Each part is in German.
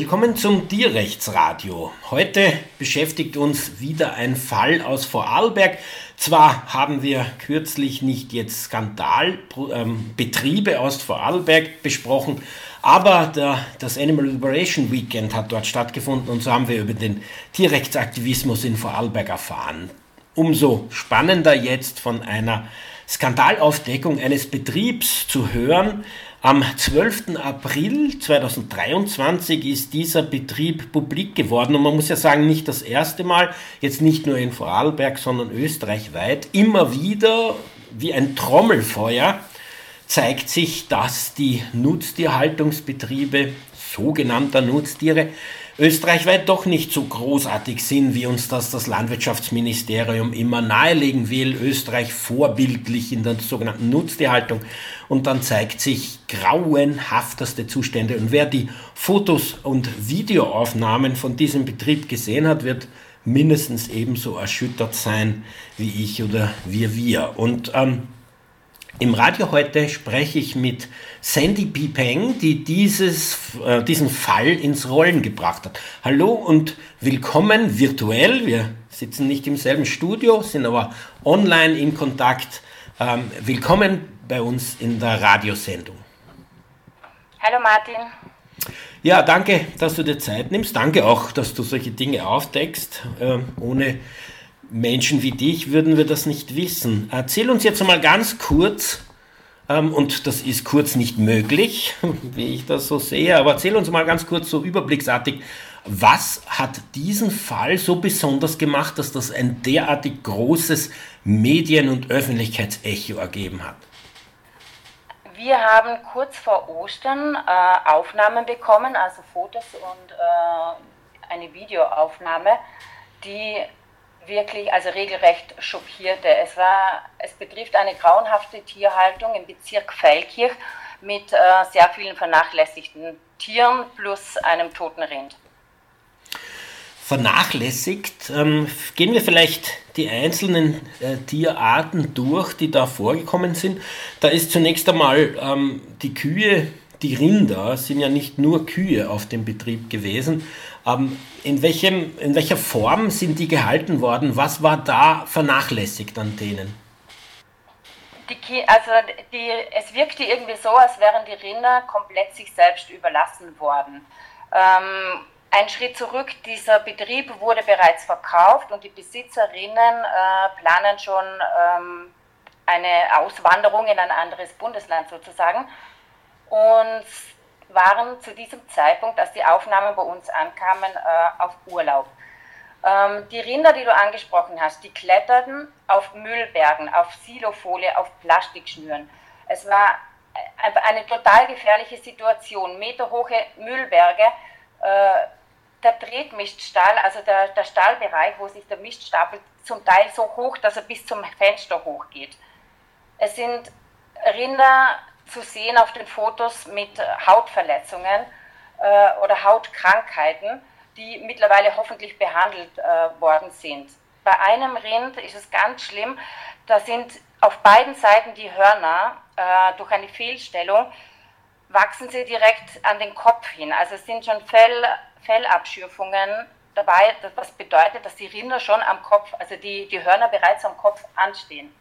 Willkommen zum Tierrechtsradio. Heute beschäftigt uns wieder ein Fall aus Vorarlberg. Zwar haben wir kürzlich nicht jetzt Skandalbetriebe ähm, aus Vorarlberg besprochen, aber der, das Animal Liberation Weekend hat dort stattgefunden und so haben wir über den Tierrechtsaktivismus in Vorarlberg erfahren. Umso spannender jetzt von einer Skandalaufdeckung eines Betriebs zu hören, am 12. April 2023 ist dieser Betrieb publik geworden und man muss ja sagen, nicht das erste Mal, jetzt nicht nur in Vorarlberg, sondern österreichweit, immer wieder wie ein Trommelfeuer zeigt sich, dass die Nutztierhaltungsbetriebe sogenannter Nutztiere österreichweit doch nicht so großartig sind, wie uns das das Landwirtschaftsministerium immer nahelegen will. Österreich vorbildlich in der sogenannten Nutztierhaltung. Und dann zeigt sich grauenhafteste Zustände. Und wer die Fotos und Videoaufnahmen von diesem Betrieb gesehen hat, wird mindestens ebenso erschüttert sein wie ich oder wir wir. Und ähm, im Radio heute spreche ich mit Sandy Pipeng, die dieses, äh, diesen Fall ins Rollen gebracht hat. Hallo und willkommen virtuell. Wir sitzen nicht im selben Studio, sind aber online in Kontakt. Ähm, willkommen bei uns in der Radiosendung. Hallo Martin. Ja, danke, dass du dir Zeit nimmst. Danke auch, dass du solche Dinge aufdeckst. Äh, ohne Menschen wie dich würden wir das nicht wissen. Erzähl uns jetzt mal ganz kurz, ähm, und das ist kurz nicht möglich, wie ich das so sehe, aber erzähl uns mal ganz kurz so überblicksartig, was hat diesen Fall so besonders gemacht, dass das ein derartig großes Medien- und Öffentlichkeitsecho ergeben hat? Wir haben kurz vor Ostern äh, Aufnahmen bekommen, also Fotos und äh, eine Videoaufnahme, die wirklich, also regelrecht schockierte. Es, war, es betrifft eine grauenhafte Tierhaltung im Bezirk Feilkirch mit äh, sehr vielen vernachlässigten Tieren plus einem toten Rind. Vernachlässigt. Ähm, gehen wir vielleicht die einzelnen äh, Tierarten durch, die da vorgekommen sind. Da ist zunächst einmal ähm, die Kühe, die Rinder sind ja nicht nur Kühe auf dem Betrieb gewesen, ähm, in, welchem, in welcher Form sind die gehalten worden? Was war da vernachlässigt an denen? Die, also die, es wirkte irgendwie so, als wären die Rinder komplett sich selbst überlassen worden. Ähm, ein Schritt zurück, dieser Betrieb wurde bereits verkauft und die Besitzerinnen äh, planen schon ähm, eine Auswanderung in ein anderes Bundesland sozusagen. Und waren zu diesem Zeitpunkt, als die Aufnahmen bei uns ankamen, äh, auf Urlaub. Ähm, die Rinder, die du angesprochen hast, die kletterten auf Müllbergen, auf Silofolie, auf Plastikschnüren. Es war eine total gefährliche Situation. Meterhohe Müllberge, äh, der Tretmiststall, also der, der Stallbereich, wo sich der Mist stapelt, zum Teil so hoch, dass er bis zum Fenster hochgeht. Es sind Rinder zu sehen auf den Fotos mit Hautverletzungen äh, oder Hautkrankheiten, die mittlerweile hoffentlich behandelt äh, worden sind. Bei einem Rind ist es ganz schlimm, da sind auf beiden Seiten die Hörner äh, durch eine Fehlstellung wachsen sie direkt an den Kopf hin. Also es sind schon Fell, Fellabschürfungen dabei, was bedeutet, dass die Rinder schon am Kopf, also die, die Hörner bereits am Kopf anstehen.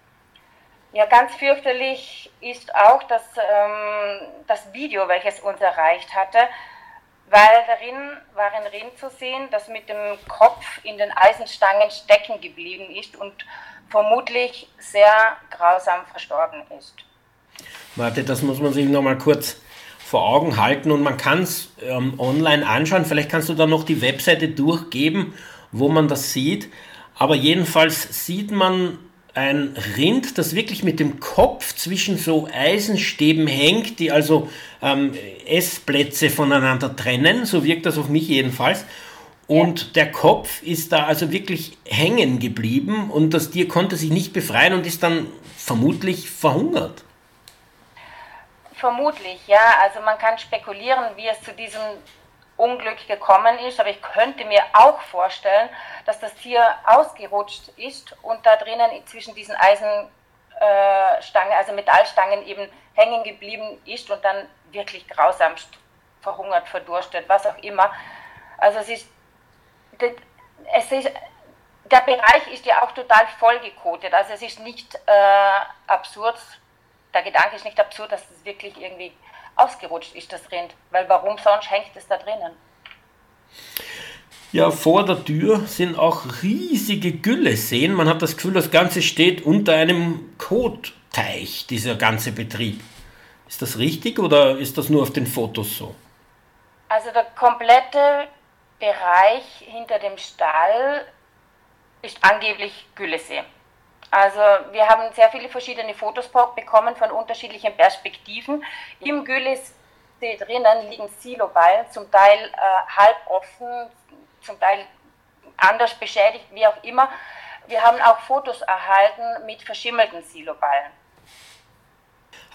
Ja, ganz fürchterlich ist auch das, ähm, das Video, welches uns erreicht hatte, weil darin war ein Rind zu sehen, das mit dem Kopf in den Eisenstangen stecken geblieben ist und vermutlich sehr grausam verstorben ist. Warte, das muss man sich nochmal kurz vor Augen halten und man kann es ähm, online anschauen. Vielleicht kannst du da noch die Webseite durchgeben, wo man das sieht. Aber jedenfalls sieht man ein Rind, das wirklich mit dem Kopf zwischen so Eisenstäben hängt, die also ähm, Essplätze voneinander trennen. So wirkt das auf mich jedenfalls. Und der Kopf ist da also wirklich hängen geblieben und das Tier konnte sich nicht befreien und ist dann vermutlich verhungert. Vermutlich, ja. Also man kann spekulieren, wie es zu diesem Unglück gekommen ist, aber ich könnte mir auch vorstellen, dass das Tier ausgerutscht ist und da drinnen zwischen diesen Eisenstangen, also Metallstangen eben hängen geblieben ist und dann wirklich grausamst verhungert, verdurstet, was auch immer. Also es ist, es ist der Bereich ist ja auch total vollgekotet. Also es ist nicht äh, absurd, der Gedanke ist nicht absurd, dass es wirklich irgendwie ausgerutscht ist, das Rind. Weil warum sonst hängt es da drinnen? Ja, vor der Tür sind auch riesige Gülle sehen. Man hat das Gefühl, das Ganze steht unter einem Kotteich, dieser ganze Betrieb. Ist das richtig oder ist das nur auf den Fotos so? Also der komplette Bereich hinter dem Stall ist angeblich Güllesee. Also wir haben sehr viele verschiedene Fotos bekommen von unterschiedlichen Perspektiven. Im Güllesee drinnen liegen Siloballen, zum Teil äh, halb offen, zum Teil anders beschädigt, wie auch immer. Wir haben auch Fotos erhalten mit verschimmelten Siloballen.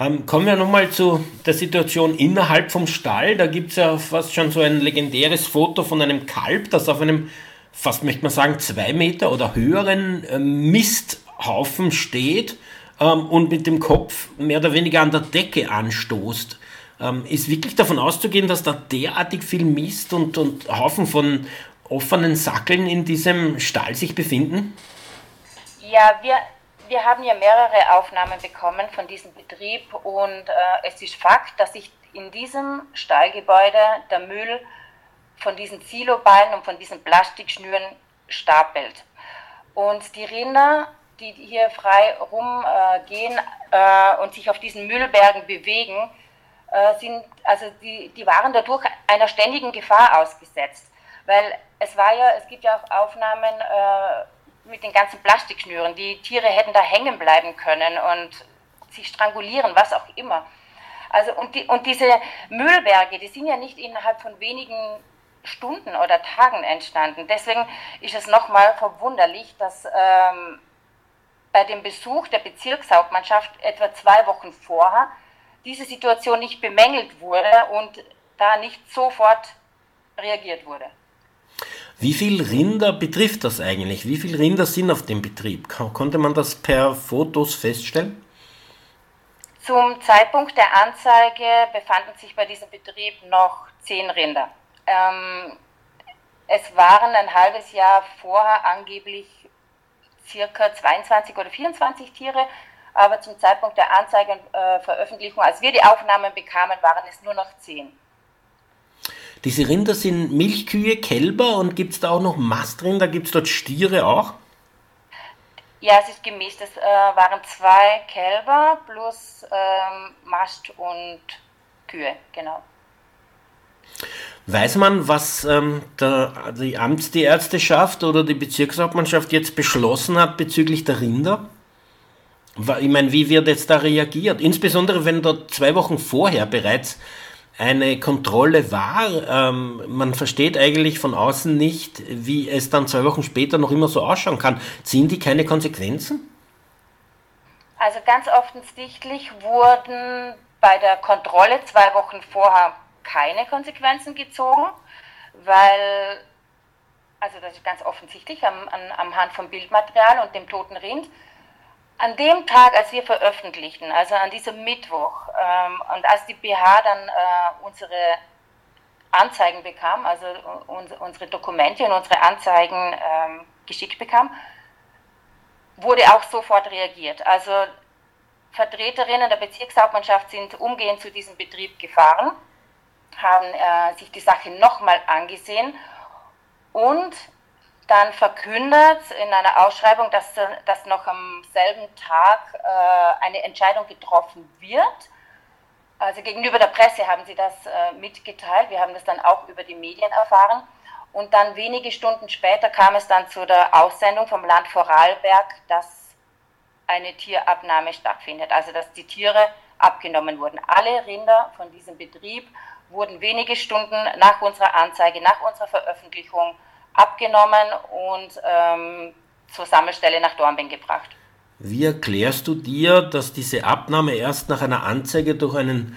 Ähm, kommen wir nochmal zu der Situation innerhalb vom Stall. Da gibt es ja fast schon so ein legendäres Foto von einem Kalb, das auf einem, fast möchte man sagen, zwei Meter oder höheren äh, Misthaufen steht ähm, und mit dem Kopf mehr oder weniger an der Decke anstoßt. Ähm, ist wirklich davon auszugehen, dass da derartig viel Mist und, und Haufen von offenen Sackeln in diesem Stall sich befinden? Ja, wir wir haben ja mehrere Aufnahmen bekommen von diesem Betrieb und äh, es ist Fakt, dass sich in diesem Stallgebäude der Müll von diesen Siloballen und von diesen Plastikschnüren stapelt. Und die Rinder, die hier frei rumgehen äh, äh, und sich auf diesen Müllbergen bewegen, äh, sind, also die, die waren dadurch einer ständigen Gefahr ausgesetzt. Weil es war ja, es gibt ja auch Aufnahmen, äh, mit den ganzen Plastikschnüren. Die Tiere hätten da hängen bleiben können und sich strangulieren, was auch immer. Also und, die, und diese Müllberge, die sind ja nicht innerhalb von wenigen Stunden oder Tagen entstanden. Deswegen ist es nochmal verwunderlich, dass ähm, bei dem Besuch der Bezirkshauptmannschaft etwa zwei Wochen vorher diese Situation nicht bemängelt wurde und da nicht sofort reagiert wurde. Wie viele Rinder betrifft das eigentlich? Wie viele Rinder sind auf dem Betrieb? Konnte man das per Fotos feststellen? Zum Zeitpunkt der Anzeige befanden sich bei diesem Betrieb noch zehn Rinder. Ähm, es waren ein halbes Jahr vorher angeblich circa 22 oder 24 Tiere, aber zum Zeitpunkt der Anzeige und äh, Veröffentlichung, als wir die Aufnahmen bekamen, waren es nur noch zehn. Diese Rinder sind Milchkühe, Kälber und gibt es da auch noch Mastrinder? Gibt es dort Stiere auch? Ja, es ist gemischt. Es äh, waren zwei Kälber plus ähm, Mast und Kühe, genau. Weiß man, was ähm, der, die Amtsärzteschaft oder die Bezirkshauptmannschaft jetzt beschlossen hat bezüglich der Rinder? Ich meine, wie wird jetzt da reagiert? Insbesondere wenn dort zwei Wochen vorher bereits eine Kontrolle war. Ähm, man versteht eigentlich von außen nicht, wie es dann zwei Wochen später noch immer so ausschauen kann. Ziehen die keine Konsequenzen? Also ganz offensichtlich wurden bei der Kontrolle zwei Wochen vorher keine Konsequenzen gezogen, weil, also das ist ganz offensichtlich am, an, am Hand vom Bildmaterial und dem toten Rind, an dem Tag, als wir veröffentlichten, also an diesem Mittwoch, ähm, und als die BH dann äh, unsere Anzeigen bekam, also un unsere Dokumente und unsere Anzeigen ähm, geschickt bekam, wurde auch sofort reagiert. Also Vertreterinnen der Bezirkshauptmannschaft sind umgehend zu diesem Betrieb gefahren, haben äh, sich die Sache nochmal angesehen und dann verkündet in einer Ausschreibung, dass, dass noch am selben Tag äh, eine Entscheidung getroffen wird. Also gegenüber der Presse haben sie das äh, mitgeteilt. Wir haben das dann auch über die Medien erfahren. Und dann wenige Stunden später kam es dann zu der Aussendung vom Land Vorarlberg, dass eine Tierabnahme stattfindet. Also dass die Tiere abgenommen wurden. Alle Rinder von diesem Betrieb wurden wenige Stunden nach unserer Anzeige, nach unserer Veröffentlichung abgenommen und ähm, zur Sammelstelle nach Dornbirn gebracht. Wie erklärst du dir, dass diese Abnahme erst nach einer Anzeige durch einen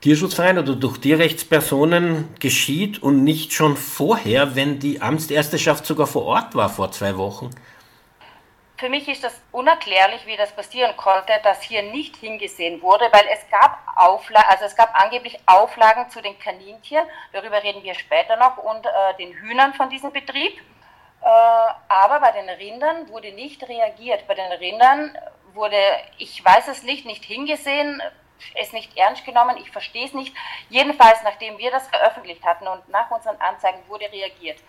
Tierschutzverein oder durch Tierrechtspersonen geschieht und nicht schon vorher, wenn die Amtsärzteschaft sogar vor Ort war vor zwei Wochen? Für mich ist das unerklärlich, wie das passieren konnte, dass hier nicht hingesehen wurde, weil es gab Auflagen, also es gab angeblich Auflagen zu den Kaninchen, darüber reden wir später noch, und äh, den Hühnern von diesem Betrieb. Äh, aber bei den Rindern wurde nicht reagiert. Bei den Rindern wurde, ich weiß es nicht, nicht hingesehen, es nicht ernst genommen, ich verstehe es nicht. Jedenfalls, nachdem wir das veröffentlicht hatten und nach unseren Anzeigen wurde reagiert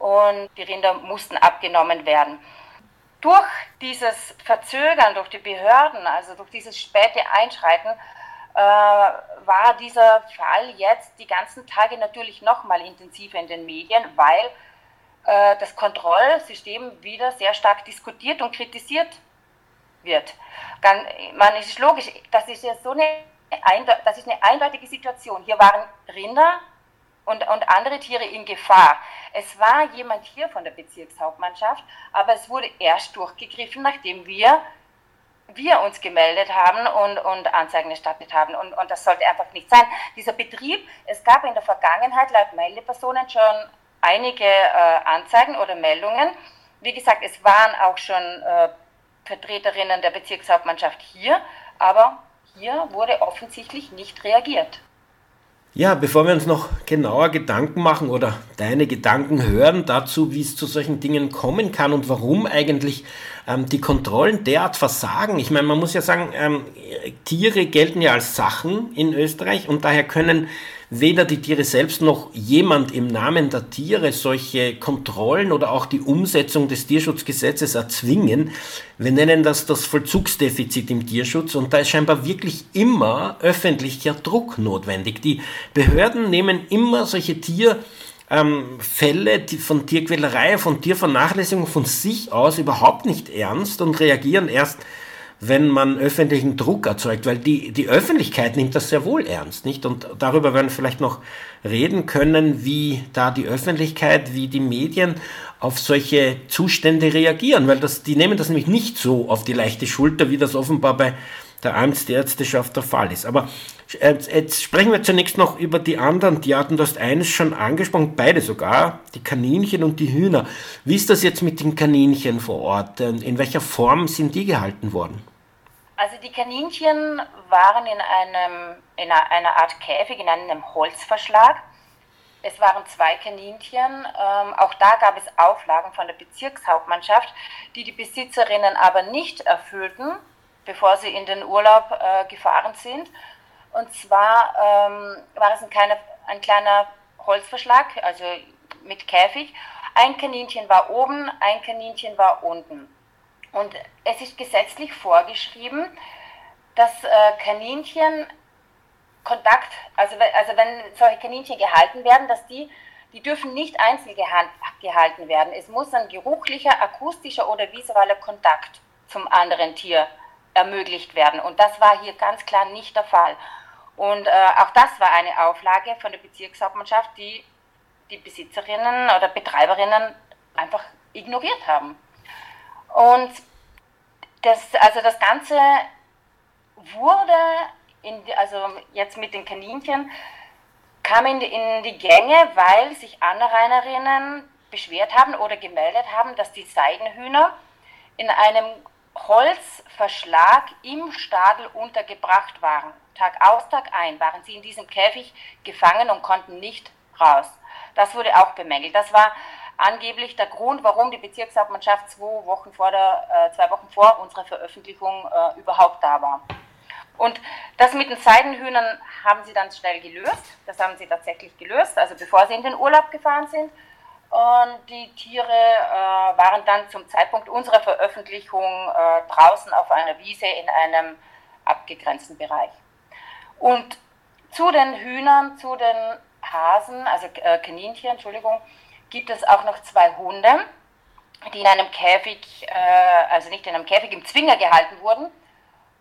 und die Rinder mussten abgenommen werden durch dieses Verzögern durch die Behörden, also durch dieses späte Einschreiten, äh, war dieser Fall jetzt die ganzen Tage natürlich nochmal intensiver in den Medien, weil äh, das Kontrollsystem wieder sehr stark diskutiert und kritisiert wird. Ganz, man ist logisch, das ist ja so eine, das ist eine eindeutige Situation. Hier waren Rinder und, und andere Tiere in Gefahr. Es war jemand hier von der Bezirkshauptmannschaft, aber es wurde erst durchgegriffen, nachdem wir, wir uns gemeldet haben und, und Anzeigen erstattet haben. Und, und das sollte einfach nicht sein. Dieser Betrieb, es gab in der Vergangenheit laut Meldepersonen schon einige äh, Anzeigen oder Meldungen. Wie gesagt, es waren auch schon äh, Vertreterinnen der Bezirkshauptmannschaft hier, aber hier wurde offensichtlich nicht reagiert. Ja, bevor wir uns noch genauer Gedanken machen oder deine Gedanken hören dazu, wie es zu solchen Dingen kommen kann und warum eigentlich ähm, die Kontrollen derart versagen. Ich meine, man muss ja sagen, ähm, Tiere gelten ja als Sachen in Österreich und daher können weder die Tiere selbst noch jemand im Namen der Tiere solche Kontrollen oder auch die Umsetzung des Tierschutzgesetzes erzwingen. Wir nennen das das Vollzugsdefizit im Tierschutz und da ist scheinbar wirklich immer öffentlicher Druck notwendig. Die Behörden nehmen immer solche Tier ähm, Fälle von Tierquälerei, von Tiervernachlässigung von sich aus überhaupt nicht ernst und reagieren erst wenn man öffentlichen Druck erzeugt, weil die, die Öffentlichkeit nimmt das sehr wohl ernst, nicht? Und darüber werden wir vielleicht noch reden können, wie da die Öffentlichkeit, wie die Medien auf solche Zustände reagieren, weil das, die nehmen das nämlich nicht so auf die leichte Schulter, wie das offenbar bei der Amtsärzteschaft der Fall ist. Aber jetzt sprechen wir zunächst noch über die anderen Tierarten. Du hast eines schon angesprochen, beide sogar, die Kaninchen und die Hühner. Wie ist das jetzt mit den Kaninchen vor Ort? In welcher Form sind die gehalten worden? Also die Kaninchen waren in, einem, in einer Art Käfig, in einem Holzverschlag. Es waren zwei Kaninchen. Ähm, auch da gab es Auflagen von der Bezirkshauptmannschaft, die die Besitzerinnen aber nicht erfüllten bevor sie in den Urlaub äh, gefahren sind. Und zwar ähm, war es ein kleiner, ein kleiner Holzverschlag, also mit Käfig. Ein Kaninchen war oben, ein Kaninchen war unten. Und es ist gesetzlich vorgeschrieben, dass äh, Kaninchen Kontakt, also, also wenn solche Kaninchen gehalten werden, dass die, die dürfen nicht einzeln gehalten werden. Es muss ein geruchlicher, akustischer oder visueller Kontakt zum anderen Tier ermöglicht werden. Und das war hier ganz klar nicht der Fall. Und äh, auch das war eine Auflage von der Bezirkshauptmannschaft, die die Besitzerinnen oder Betreiberinnen einfach ignoriert haben. Und das, also das Ganze wurde, in, also jetzt mit den Kaninchen, kam in in die Gänge, weil sich Anrainerinnen beschwert haben oder gemeldet haben, dass die Seidenhühner in einem Holzverschlag im Stadel untergebracht waren. Tag aus, Tag ein waren sie in diesem Käfig gefangen und konnten nicht raus. Das wurde auch bemängelt. Das war angeblich der Grund, warum die Bezirkshauptmannschaft zwei Wochen vor, der, äh, zwei Wochen vor unserer Veröffentlichung äh, überhaupt da war. Und das mit den Seidenhühnern haben sie dann schnell gelöst. Das haben sie tatsächlich gelöst, also bevor sie in den Urlaub gefahren sind. Und die Tiere äh, waren dann zum Zeitpunkt unserer Veröffentlichung äh, draußen auf einer Wiese in einem abgegrenzten Bereich. Und zu den Hühnern, zu den Hasen, also äh, Kaninchen, Entschuldigung, gibt es auch noch zwei Hunde, die in einem Käfig, äh, also nicht in einem Käfig, im Zwinger gehalten wurden.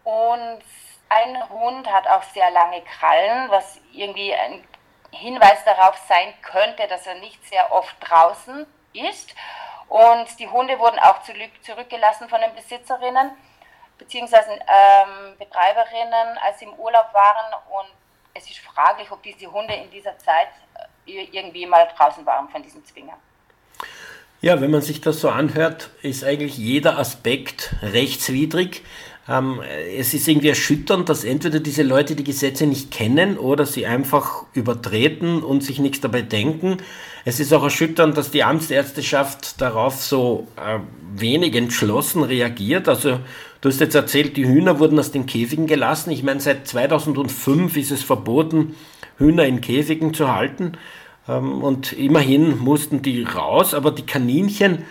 Und ein Hund hat auch sehr lange Krallen, was irgendwie ein Hinweis darauf sein könnte, dass er nicht sehr oft draußen ist. Und die Hunde wurden auch zurückgelassen von den Besitzerinnen. beziehungsweise ähm, Betreiberinnen, als sie im Urlaub waren und es ist fraglich, ob diese Hunde in dieser Zeit äh, irgendwie mal draußen waren von diesem Zwinger. Ja, wenn man sich das so anhört, ist eigentlich jeder Aspekt rechtswidrig. Ähm, es ist irgendwie erschütternd, dass entweder diese Leute die Gesetze nicht kennen oder sie einfach übertreten und sich nichts dabei denken. Es ist auch erschütternd, dass die Amtsärzteschaft darauf so äh, wenig entschlossen reagiert. Also du hast jetzt erzählt, die Hühner wurden aus den Käfigen gelassen. Ich meine, seit 2005 ist es verboten, Hühner in Käfigen zu halten. Ähm, und immerhin mussten die raus, aber die Kaninchen,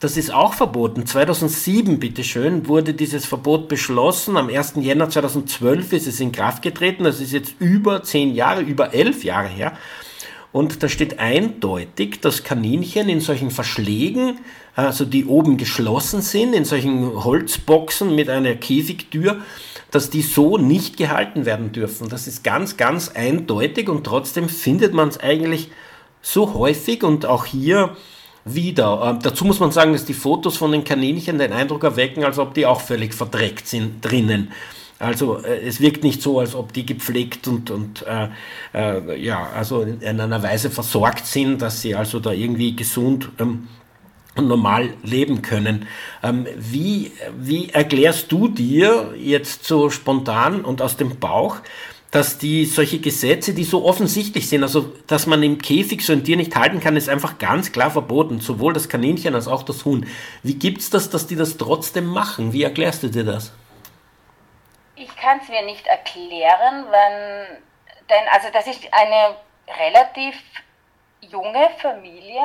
das ist auch verboten. 2007, bitteschön, wurde dieses Verbot beschlossen. Am 1. Jänner 2012 ist es in Kraft getreten. Das ist jetzt über zehn Jahre, über elf Jahre her. Und da steht eindeutig, dass Kaninchen in solchen Verschlägen, also die oben geschlossen sind, in solchen Holzboxen mit einer Käfigtür, dass die so nicht gehalten werden dürfen. Das ist ganz, ganz eindeutig und trotzdem findet man es eigentlich so häufig und auch hier wieder. Ähm, dazu muss man sagen, dass die Fotos von den Kaninchen den Eindruck erwecken, als ob die auch völlig verdreckt sind drinnen. Also äh, es wirkt nicht so, als ob die gepflegt und, und äh, äh, ja, also in einer Weise versorgt sind, dass sie also da irgendwie gesund ähm, und normal leben können. Ähm, wie, wie erklärst du dir jetzt so spontan und aus dem Bauch, dass die solche Gesetze, die so offensichtlich sind, also dass man im Käfig so ein Tier nicht halten kann, ist einfach ganz klar verboten, sowohl das Kaninchen als auch das Huhn. Wie gibt es das, dass die das trotzdem machen? Wie erklärst du dir das? Ich kann es mir nicht erklären, wenn, denn also das ist eine relativ junge Familie,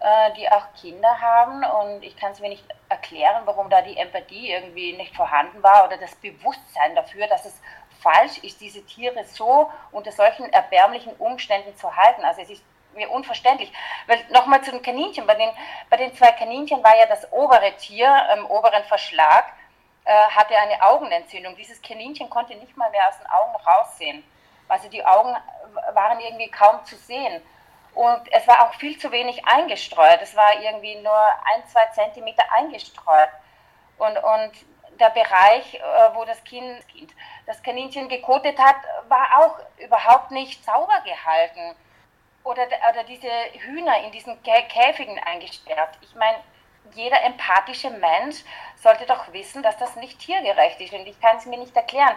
äh, die auch Kinder haben und ich kann es mir nicht erklären, warum da die Empathie irgendwie nicht vorhanden war oder das Bewusstsein dafür, dass es falsch ist, diese Tiere so unter solchen erbärmlichen Umständen zu halten. Also es ist mir unverständlich. Weil nochmal zu den Kaninchen, bei den, bei den zwei Kaninchen war ja das obere Tier im oberen Verschlag, äh, hatte eine Augenentzündung. Dieses Kaninchen konnte nicht mal mehr aus den Augen raussehen. Also die Augen waren irgendwie kaum zu sehen. Und es war auch viel zu wenig eingestreut. Es war irgendwie nur ein, zwei Zentimeter eingestreut. Und, und der Bereich, äh, wo das Kind, das Kaninchen gekotet hat, war auch überhaupt nicht sauber gehalten. Oder, oder diese Hühner in diesen Käfigen eingesperrt. Ich meine, jeder empathische Mensch sollte doch wissen, dass das nicht tiergerecht ist. Und ich kann es mir nicht erklären.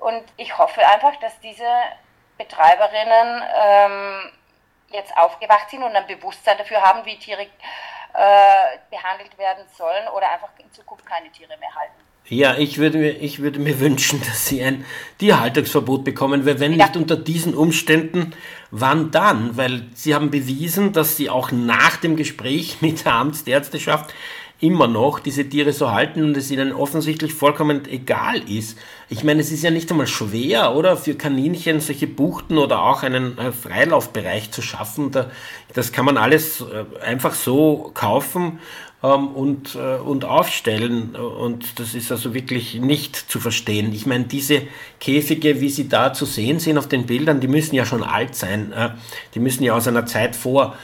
Und ich hoffe einfach, dass diese Betreiberinnen ähm, jetzt aufgewacht sind und ein Bewusstsein dafür haben, wie Tiere äh, behandelt werden sollen oder einfach in Zukunft keine Tiere mehr halten. Ja, ich würde, mir, ich würde mir wünschen, dass sie ein Tierhaltungsverbot bekommen, weil wenn ja. nicht unter diesen Umständen, wann dann? Weil sie haben bewiesen, dass sie auch nach dem Gespräch mit der Amtsärzteschaft immer noch diese Tiere so halten und es ihnen offensichtlich vollkommen egal ist. Ich meine, es ist ja nicht einmal schwer, oder, für Kaninchen solche Buchten oder auch einen äh, Freilaufbereich zu schaffen. das kann man alles äh, einfach so kaufen ähm, und, äh, und aufstellen. Und das ist also wirklich nicht zu verstehen. Ich meine, diese Käfige, wie sie da zu sehen sind auf den Bildern, die müssen ja schon alt sein. Die müssen ja aus einer Zeit vor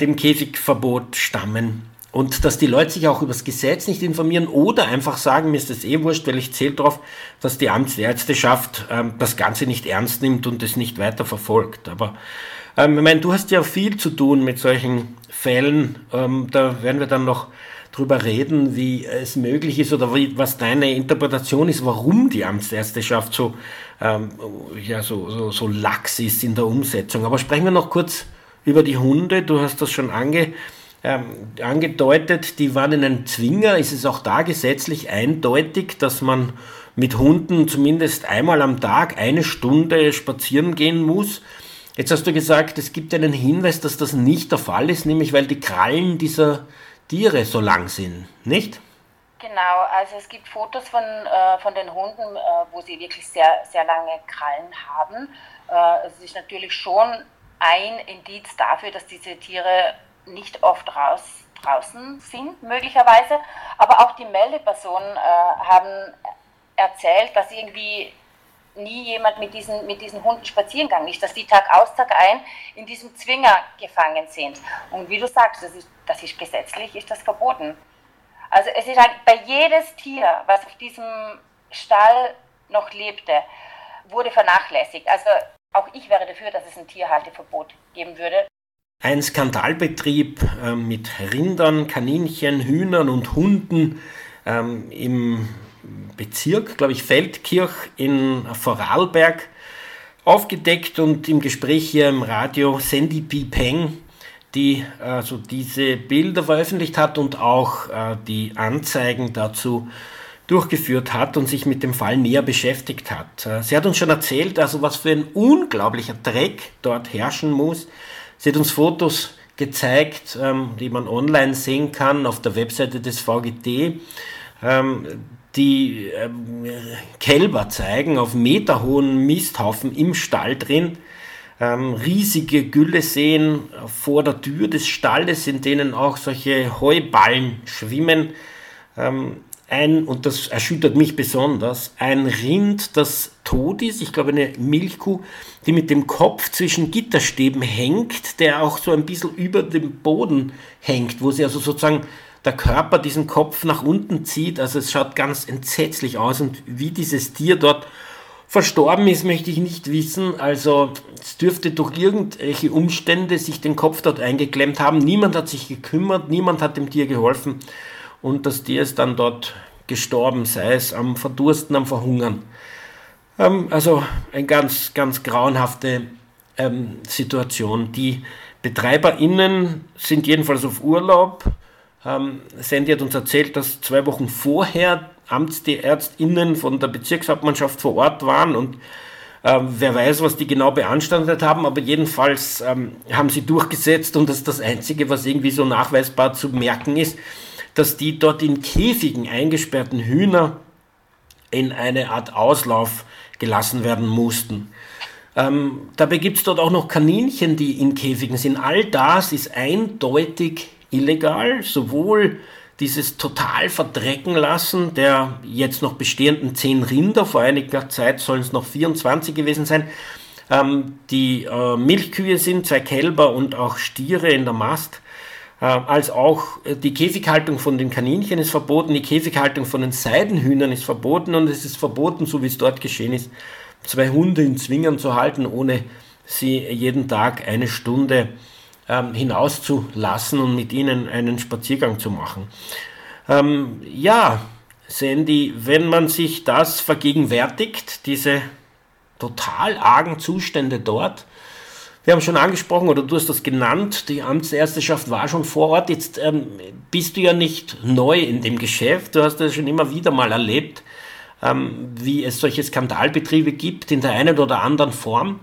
dem Käfigverbot stammen. Und dass die Leute sich auch über das Gesetz nicht informieren oder einfach sagen, mir ist das eh wurscht, weil ich zähle darauf, dass die Amtsärzteschaft ähm, das Ganze nicht ernst nimmt und es nicht weiter verfolgt. Aber ähm, ich meine, du hast ja viel zu tun mit solchen Fällen. Ähm, da werden wir dann noch drüber reden, wie es möglich ist oder wie, was deine Interpretation ist, warum die Amtsärzteschaft so, ähm, ja, so, so, so lax ist in der Umsetzung. Aber sprechen wir noch kurz über die Hunde. Du hast das schon ange ähm, angedeutet, die waren in einem Zwinger. Ist es auch da gesetzlich eindeutig, dass man mit Hunden zumindest einmal am Tag eine Stunde spazieren gehen muss? Jetzt hast du gesagt, es gibt einen Hinweis, dass das nicht der Fall ist, nämlich weil die Krallen dieser Tiere so lang sind, nicht? Genau, also es gibt Fotos von, äh, von den Hunden, äh, wo sie wirklich sehr, sehr lange Krallen haben. Äh, es ist natürlich schon ein Indiz dafür, dass diese Tiere nicht oft raus, draußen sind, möglicherweise. Aber auch die Meldepersonen äh, haben erzählt, dass irgendwie nie jemand mit diesen, mit diesen Hunden spazieren kann. Nicht, dass die Tag aus, Tag ein in diesem Zwinger gefangen sind. Und wie du sagst, das ist, das ist gesetzlich, ist das verboten. Also es ist ein, bei jedes Tier, was auf diesem Stall noch lebte, wurde vernachlässigt. Also auch ich wäre dafür, dass es ein Tierhalteverbot geben würde. Ein Skandalbetrieb äh, mit Rindern, Kaninchen, Hühnern und Hunden ähm, im Bezirk, glaube ich, Feldkirch in Vorarlberg aufgedeckt und im Gespräch hier im Radio Sandy P. Peng, die also diese Bilder veröffentlicht hat und auch äh, die Anzeigen dazu durchgeführt hat und sich mit dem Fall näher beschäftigt hat. Äh, sie hat uns schon erzählt, also was für ein unglaublicher Dreck dort herrschen muss. Sie hat uns Fotos gezeigt, ähm, die man online sehen kann auf der Webseite des VGT, ähm, die ähm, Kälber zeigen auf meterhohen Misthaufen im Stall drin. riesige Gülle sehen vor der Tür des Stalles, in denen auch solche Heuballen schwimmen ein, und das erschüttert mich besonders, ein Rind, das tot ist, ich glaube eine Milchkuh, die mit dem Kopf zwischen Gitterstäben hängt, der auch so ein bisschen über dem Boden hängt, wo sie also sozusagen der Körper diesen Kopf nach unten zieht. Also es schaut ganz entsetzlich aus und wie dieses Tier dort verstorben ist, möchte ich nicht wissen. Also es dürfte durch irgendwelche Umstände sich den Kopf dort eingeklemmt haben. Niemand hat sich gekümmert, niemand hat dem Tier geholfen und das Tier ist dann dort gestorben, sei es am Verdursten, am Verhungern. Ähm, also eine ganz, ganz grauenhafte ähm, Situation. Die BetreiberInnen sind jedenfalls auf Urlaub. Ähm, Sandy hat uns erzählt, dass zwei Wochen vorher AmtsärztInnen von der Bezirkshauptmannschaft vor Ort waren und ähm, wer weiß, was die genau beanstandet haben, aber jedenfalls ähm, haben sie durchgesetzt und das ist das Einzige, was irgendwie so nachweisbar zu merken ist dass die dort in Käfigen eingesperrten Hühner in eine Art Auslauf gelassen werden mussten. Ähm, dabei gibt es dort auch noch Kaninchen, die in Käfigen sind. All das ist eindeutig illegal, sowohl dieses total verdrecken lassen der jetzt noch bestehenden zehn Rinder, vor einiger Zeit sollen es noch 24 gewesen sein. Ähm, die äh, Milchkühe sind zwei Kälber und auch Stiere in der Mast. Äh, als auch äh, die Käfighaltung von den Kaninchen ist verboten, die Käfighaltung von den Seidenhühnern ist verboten und es ist verboten, so wie es dort geschehen ist, zwei Hunde in Zwingern zu halten, ohne sie jeden Tag eine Stunde ähm, hinauszulassen und mit ihnen einen Spaziergang zu machen. Ähm, ja, Sandy, wenn man sich das vergegenwärtigt, diese total argen Zustände dort, wir haben schon angesprochen, oder du hast das genannt, die Amtsärzteschaft war schon vor Ort. Jetzt ähm, bist du ja nicht neu in dem Geschäft. Du hast das schon immer wieder mal erlebt, ähm, wie es solche Skandalbetriebe gibt, in der einen oder anderen Form.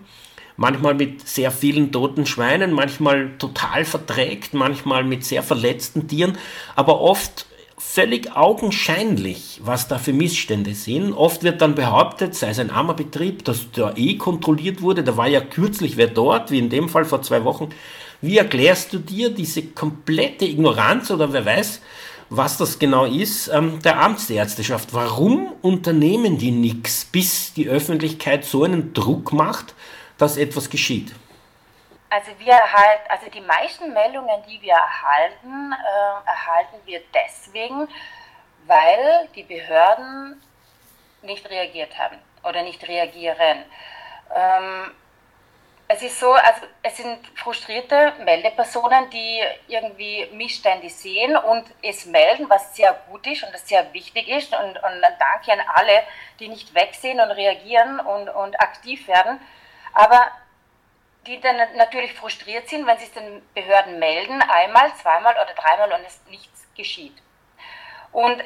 Manchmal mit sehr vielen toten Schweinen, manchmal total verträgt, manchmal mit sehr verletzten Tieren, aber oft völlig augenscheinlich, was da für Missstände sind. Oft wird dann behauptet, sei es ein armer Betrieb, dass der eh kontrolliert wurde. Da war ja kürzlich wer dort, wie in dem Fall vor zwei Wochen. Wie erklärst du dir diese komplette Ignoranz oder wer weiß, was das genau ist, ähm, der Amtsärzteschaft? Warum unternehmen die nichts, bis die Öffentlichkeit so einen Druck macht, dass etwas geschieht? Also wir erhalten, also die meisten Meldungen, die wir erhalten, äh, erhalten wir deswegen, weil die Behörden nicht reagiert haben oder nicht reagieren. Ähm, es ist so, also es sind frustrierte Meldepersonen, die irgendwie Missstände sehen und es melden, was sehr gut ist und das sehr wichtig ist. Und, und danke an alle, die nicht wegsehen und reagieren und, und aktiv werden. Aber die dann natürlich frustriert sind, wenn sie es den Behörden melden, einmal, zweimal oder dreimal und es nichts geschieht. Und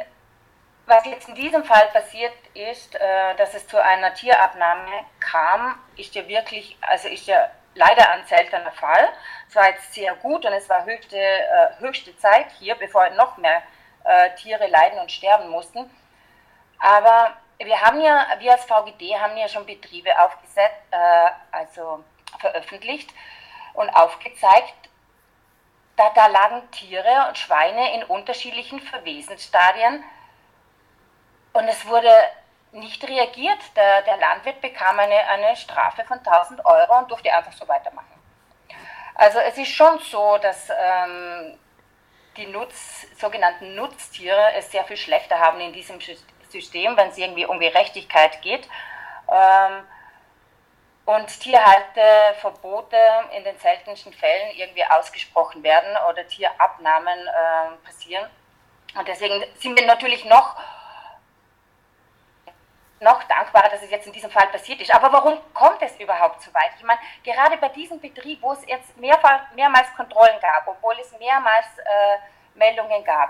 was jetzt in diesem Fall passiert ist, äh, dass es zu einer Tierabnahme kam, ist ja wirklich, also ist ja leider ein seltener Fall. Es war jetzt sehr gut und es war höchste, äh, höchste Zeit hier, bevor noch mehr äh, Tiere leiden und sterben mussten. Aber wir haben ja, wir als VGD haben ja schon Betriebe aufgesetzt, also veröffentlicht und aufgezeigt, da, da lagen Tiere und Schweine in unterschiedlichen Verwesensstadien und es wurde nicht reagiert. Der, der Landwirt bekam eine, eine Strafe von 1000 Euro und durfte einfach so weitermachen. Also es ist schon so, dass, ähm, die Nutz, sogenannten Nutztiere es sehr viel schlechter haben in diesem System, wenn es irgendwie um Gerechtigkeit geht. Ähm, und Tierhalteverbote in den seltensten Fällen irgendwie ausgesprochen werden oder Tierabnahmen äh, passieren. Und deswegen sind wir natürlich noch, noch dankbarer, dass es jetzt in diesem Fall passiert ist. Aber warum kommt es überhaupt so weit? Ich meine, gerade bei diesem Betrieb, wo es jetzt mehrfach, mehrmals Kontrollen gab, obwohl es mehrmals äh, Meldungen gab,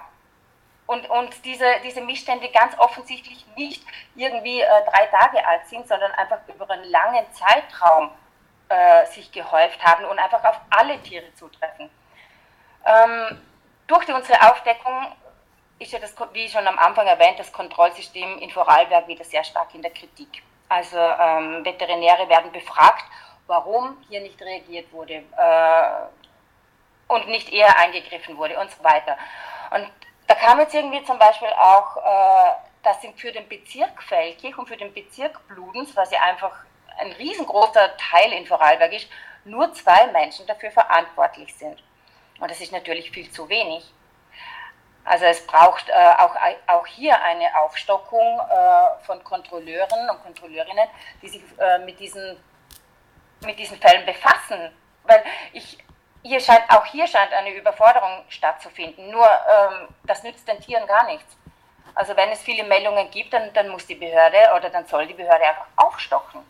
und, und diese, diese Missstände ganz offensichtlich nicht irgendwie äh, drei Tage alt sind, sondern einfach über einen langen Zeitraum äh, sich gehäuft haben und einfach auf alle Tiere zutreffen. Ähm, durch die, unsere Aufdeckung ist ja das, wie schon am Anfang erwähnt, das Kontrollsystem in Vorarlberg wieder sehr stark in der Kritik. Also ähm, Veterinäre werden befragt, warum hier nicht reagiert wurde äh, und nicht eher eingegriffen wurde und so weiter. Und da kam jetzt irgendwie zum Beispiel auch, äh, dass für den Bezirk Feldkirch und für den Bezirk Bludens, was ja einfach ein riesengroßer Teil in Vorarlberg ist, nur zwei Menschen dafür verantwortlich sind. Und das ist natürlich viel zu wenig. Also es braucht äh, auch, auch hier eine Aufstockung äh, von Kontrolleuren und Kontrolleurinnen, die sich äh, mit, diesen, mit diesen Fällen befassen. Weil ich, hier scheint, auch hier scheint eine Überforderung stattzufinden. Nur ähm, das nützt den Tieren gar nichts. Also wenn es viele Meldungen gibt, dann, dann muss die Behörde oder dann soll die Behörde einfach aufstocken.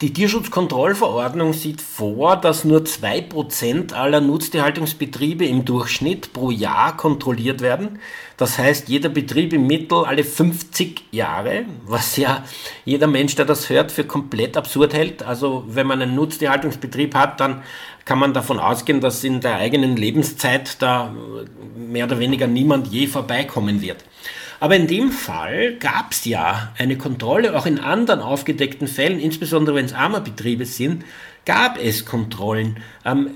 Die Tierschutzkontrollverordnung sieht vor, dass nur 2% aller Nutztierhaltungsbetriebe im Durchschnitt pro Jahr kontrolliert werden. Das heißt, jeder Betrieb im Mittel alle 50 Jahre, was ja jeder Mensch, der das hört, für komplett absurd hält. Also wenn man einen Nutztierhaltungsbetrieb hat, dann kann man davon ausgehen, dass in der eigenen Lebenszeit da mehr oder weniger niemand je vorbeikommen wird. Aber in dem Fall gab es ja eine Kontrolle, auch in anderen aufgedeckten Fällen, insbesondere wenn es Armerbetriebe sind, gab es Kontrollen. Ähm,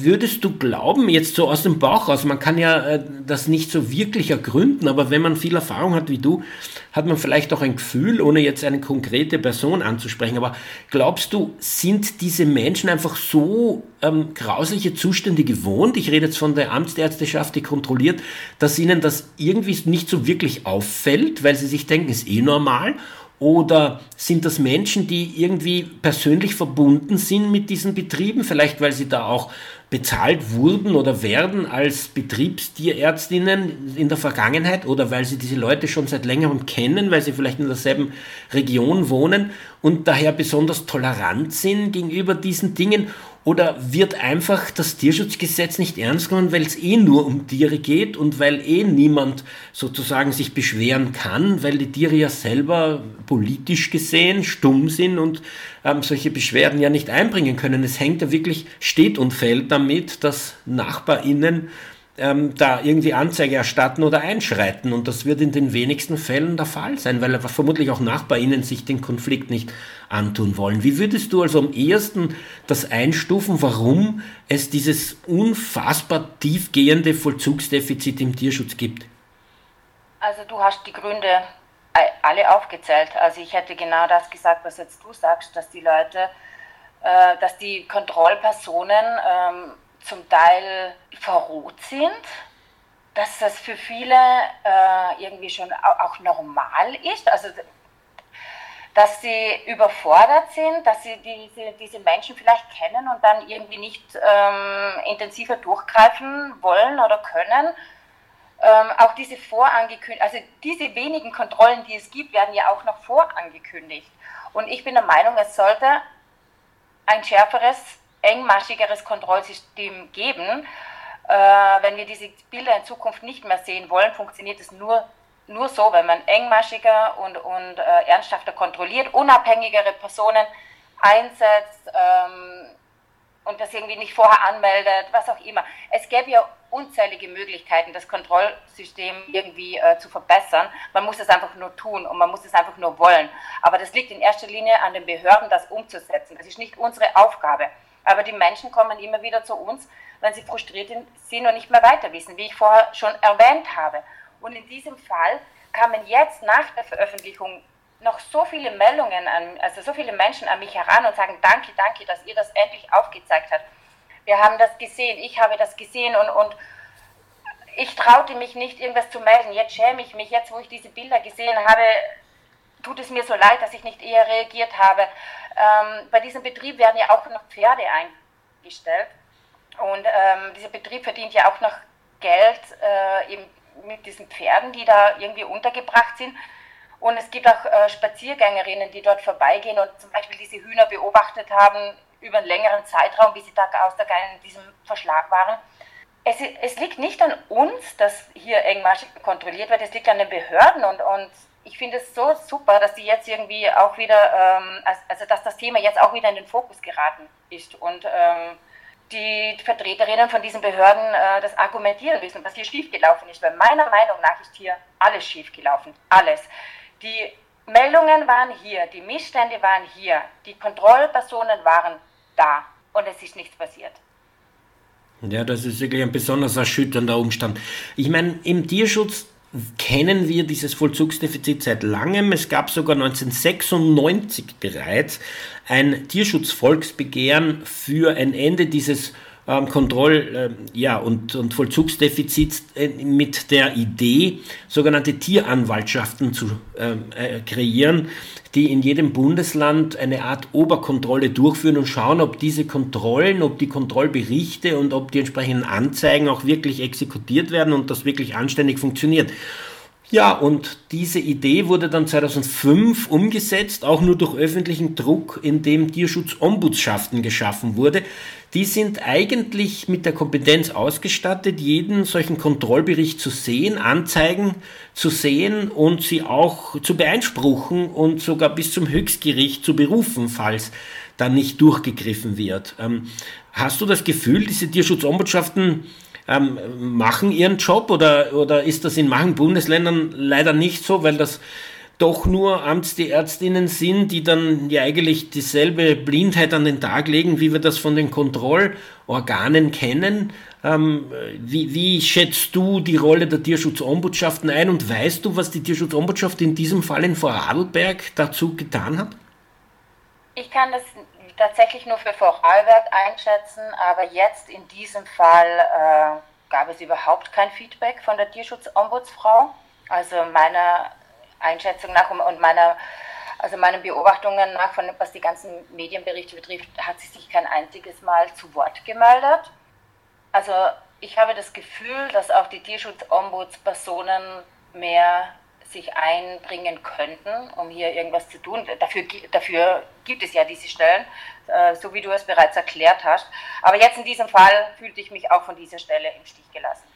würdest du glauben, jetzt so aus dem Bauch raus, man kann ja äh, das nicht so wirklich ergründen, aber wenn man viel Erfahrung hat wie du, hat man vielleicht auch ein Gefühl, ohne jetzt eine konkrete Person anzusprechen. Aber glaubst du, sind diese Menschen einfach so ähm, grausliche Zustände gewohnt? Ich rede jetzt von der Amtsärzteschaft, die kontrolliert, dass ihnen das irgendwie nicht so wirklich auffällt, weil sie sich denken, ist eh normal. Oder sind das Menschen, die irgendwie persönlich verbunden sind mit diesen Betrieben, vielleicht weil sie da auch bezahlt wurden oder werden als Betriebstierärztinnen in der Vergangenheit? Oder weil sie diese Leute schon seit längerem kennen, weil sie vielleicht in derselben Region wohnen und daher besonders tolerant sind gegenüber diesen Dingen oder wird einfach das Tierschutzgesetz nicht ernst genommen, weil es eh nur um Tiere geht und weil eh niemand sozusagen sich beschweren kann, weil die Tiere ja selber politisch gesehen stumm sind und ähm, solche Beschwerden ja nicht einbringen können. Es hängt ja wirklich, steht und fällt damit, dass NachbarInnen ähm, da irgendwie Anzeige erstatten oder einschreiten. Und das wird in den wenigsten Fällen der Fall sein, weil vermutlich auch NachbarInnen sich den Konflikt nicht antun wollen. Wie würdest du also am ehesten das einstufen, warum es dieses unfassbar tiefgehende Vollzugsdefizit im Tierschutz gibt? Also du hast die Gründe alle aufgezählt. Also ich hätte genau das gesagt, was jetzt du sagst, dass die Leute, äh, dass die Kontrollpersonen ähm, zum Teil verroht sind, dass das für viele äh, irgendwie schon auch normal ist, also dass sie überfordert sind, dass sie diese, diese Menschen vielleicht kennen und dann irgendwie nicht ähm, intensiver durchgreifen wollen oder können. Ähm, auch diese vorangekündigt, also diese wenigen Kontrollen, die es gibt, werden ja auch noch vorangekündigt. Und ich bin der Meinung, es sollte ein schärferes engmaschigeres Kontrollsystem geben. Äh, wenn wir diese Bilder in Zukunft nicht mehr sehen wollen, funktioniert es nur, nur so, wenn man engmaschiger und, und äh, ernsthafter kontrolliert, unabhängigere Personen einsetzt ähm, und das irgendwie nicht vorher anmeldet, was auch immer. Es gäbe ja unzählige Möglichkeiten, das Kontrollsystem irgendwie äh, zu verbessern. Man muss es einfach nur tun und man muss es einfach nur wollen. Aber das liegt in erster Linie an den Behörden, das umzusetzen. Das ist nicht unsere Aufgabe. Aber die Menschen kommen immer wieder zu uns, wenn sie frustriert sind und nicht mehr weiter wissen, wie ich vorher schon erwähnt habe. Und in diesem Fall kamen jetzt nach der Veröffentlichung noch so viele Meldungen an, also so viele Menschen an mich heran und sagen, danke, danke, dass ihr das endlich aufgezeigt habt. Wir haben das gesehen, ich habe das gesehen und, und ich traute mich nicht, irgendwas zu melden. Jetzt schäme ich mich, jetzt wo ich diese Bilder gesehen habe, tut es mir so leid, dass ich nicht eher reagiert habe. Ähm, bei diesem Betrieb werden ja auch noch Pferde eingestellt. Und ähm, dieser Betrieb verdient ja auch noch Geld äh, eben mit diesen Pferden, die da irgendwie untergebracht sind. Und es gibt auch äh, Spaziergängerinnen, die dort vorbeigehen und zum Beispiel diese Hühner beobachtet haben über einen längeren Zeitraum, wie sie Tag aus Tag ein in diesem Verschlag waren. Es, es, liegt nicht an uns, dass hier engmaschig kontrolliert wird, es liegt an den Behörden und, und ich finde es so super, dass die jetzt irgendwie auch wieder, ähm, also dass das Thema jetzt auch wieder in den Fokus geraten ist und ähm, die Vertreterinnen von diesen Behörden äh, das argumentieren müssen, was hier schiefgelaufen ist. Weil meiner Meinung nach ist hier alles schiefgelaufen. Alles. Die Meldungen waren hier, die Missstände waren hier, die Kontrollpersonen waren da und es ist nichts passiert. Ja, das ist wirklich ein besonders erschütternder Umstand. Ich meine, im Tierschutz kennen wir dieses Vollzugsdefizit seit langem. Es gab sogar 1996 bereits ein Tierschutzvolksbegehren für ein Ende dieses ähm, Kontroll- äh, ja, und, und Vollzugsdefizits äh, mit der Idee, sogenannte Tieranwaltschaften zu ähm, äh, kreieren, die in jedem Bundesland eine Art Oberkontrolle durchführen und schauen, ob diese Kontrollen, ob die Kontrollberichte und ob die entsprechenden Anzeigen auch wirklich exekutiert werden und das wirklich anständig funktioniert. Ja, und diese Idee wurde dann 2005 umgesetzt, auch nur durch öffentlichen Druck, in dem Tierschutzombudsschaften geschaffen wurde. Die sind eigentlich mit der Kompetenz ausgestattet, jeden solchen Kontrollbericht zu sehen, Anzeigen zu sehen und sie auch zu beeinspruchen und sogar bis zum Höchstgericht zu berufen, falls dann nicht durchgegriffen wird. Ähm, hast du das Gefühl, diese Tierschutzombudsschaften ähm, machen ihren Job oder, oder ist das in manchen Bundesländern leider nicht so, weil das doch nur Amtsärztinnen sind, die dann ja eigentlich dieselbe Blindheit an den Tag legen, wie wir das von den Kontrollorganen kennen. Ähm, wie, wie, schätzt du die Rolle der Tierschutzombudsschaften ein und weißt du, was die Tierschutzombudschaft in diesem Fall in Vorarlberg dazu getan hat? Ich kann das tatsächlich nur für Vorarlberg einschätzen, aber jetzt in diesem Fall äh, gab es überhaupt kein Feedback von der Tierschutzombudsfrau. Also meiner Einschätzung nach und meiner, also meinen Beobachtungen nach, von, was die ganzen Medienberichte betrifft, hat sie sich kein einziges Mal zu Wort gemeldet. Also ich habe das Gefühl, dass auch die Tierschutzombudspersonen mehr sich einbringen könnten, um hier irgendwas zu tun. Dafür, dafür gibt es ja diese Stellen, äh, so wie du es bereits erklärt hast. Aber jetzt in diesem Fall fühlte ich mich auch von dieser Stelle im Stich gelassen.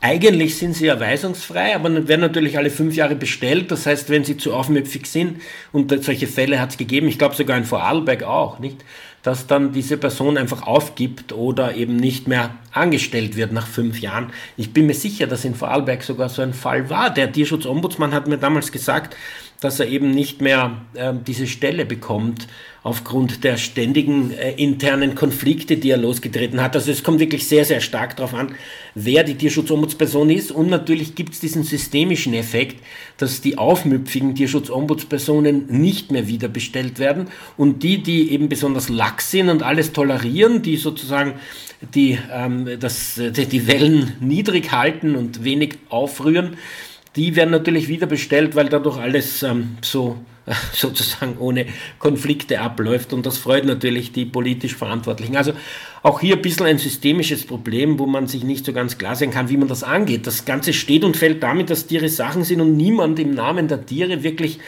Eigentlich sind sie ja weisungsfrei, aber werden natürlich alle fünf Jahre bestellt. Das heißt, wenn sie zu aufmüpfig sind, und solche Fälle hat es gegeben, ich glaube sogar in Vorarlberg auch, nicht? dass dann diese Person einfach aufgibt oder eben nicht mehr angestellt wird nach fünf Jahren. Ich bin mir sicher, dass in Vorarlberg sogar so ein Fall war. Der Tierschutzombudsmann hat mir damals gesagt, dass er eben nicht mehr äh, diese Stelle bekommt aufgrund der ständigen äh, internen Konflikte, die er losgetreten hat. Also es kommt wirklich sehr, sehr stark darauf an, wer die Tierschutzombudsperson ist. Und natürlich gibt es diesen systemischen Effekt, dass die aufmüpfigen Tierschutzombudspersonen nicht mehr wiederbestellt werden und die, die eben besonders lax sind und alles tolerieren, die sozusagen die, ähm, das, die, Wellen niedrig halten und wenig aufrühren, die werden natürlich wieder bestellt, weil dadurch alles ähm, so sozusagen ohne Konflikte abläuft und das freut natürlich die politisch Verantwortlichen. Also auch hier ein bisschen ein systemisches Problem, wo man sich nicht so ganz klar sein kann, wie man das angeht. Das Ganze steht und fällt damit, dass Tiere Sachen sind und niemand im Namen der Tiere wirklich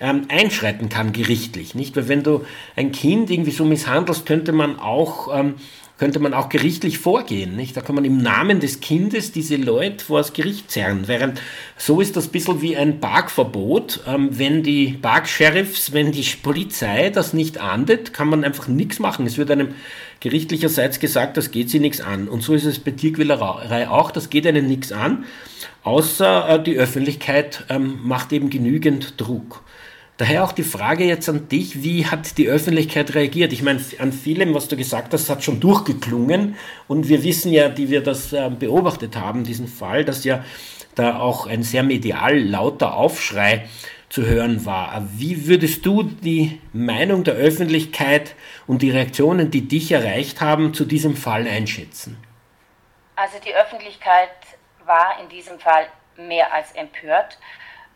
ähm, einschreiten kann gerichtlich. Nicht? Weil wenn du ein Kind irgendwie so misshandelst, könnte man auch ähm, könnte man auch gerichtlich vorgehen. Nicht? Da kann man im Namen des Kindes diese Leute vor das Gericht zerren. Während so ist das ein bisschen wie ein Parkverbot. Ähm, wenn die Parksheriffs, wenn die Polizei das nicht ahndet, kann man einfach nichts machen. Es wird einem gerichtlicherseits gesagt, das geht sie nichts an. Und so ist es bei Tierquälerei auch, das geht einen nichts an, außer äh, die Öffentlichkeit ähm, macht eben genügend Druck. Daher auch die Frage jetzt an dich, wie hat die Öffentlichkeit reagiert? Ich meine, an vielem, was du gesagt hast, hat schon durchgeklungen und wir wissen ja, die wir das äh, beobachtet haben, diesen Fall, dass ja da auch ein sehr medial lauter Aufschrei zu hören war. Wie würdest du die Meinung der Öffentlichkeit und die Reaktionen, die dich erreicht haben, zu diesem Fall einschätzen? Also die Öffentlichkeit war in diesem Fall mehr als empört.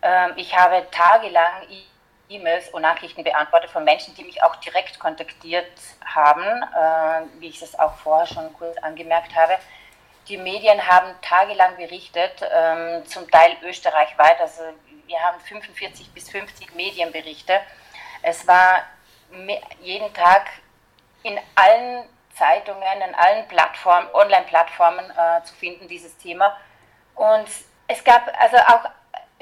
Ähm, ich habe tagelang E-Mails und Nachrichten beantwortet von Menschen, die mich auch direkt kontaktiert haben, äh, wie ich es auch vorher schon kurz angemerkt habe. Die Medien haben tagelang berichtet, ähm, zum Teil österreichweit. Also wir haben 45 bis 50 Medienberichte. Es war jeden Tag in allen Zeitungen, in allen Plattformen, Online-Plattformen äh, zu finden, dieses Thema. Und es gab also auch,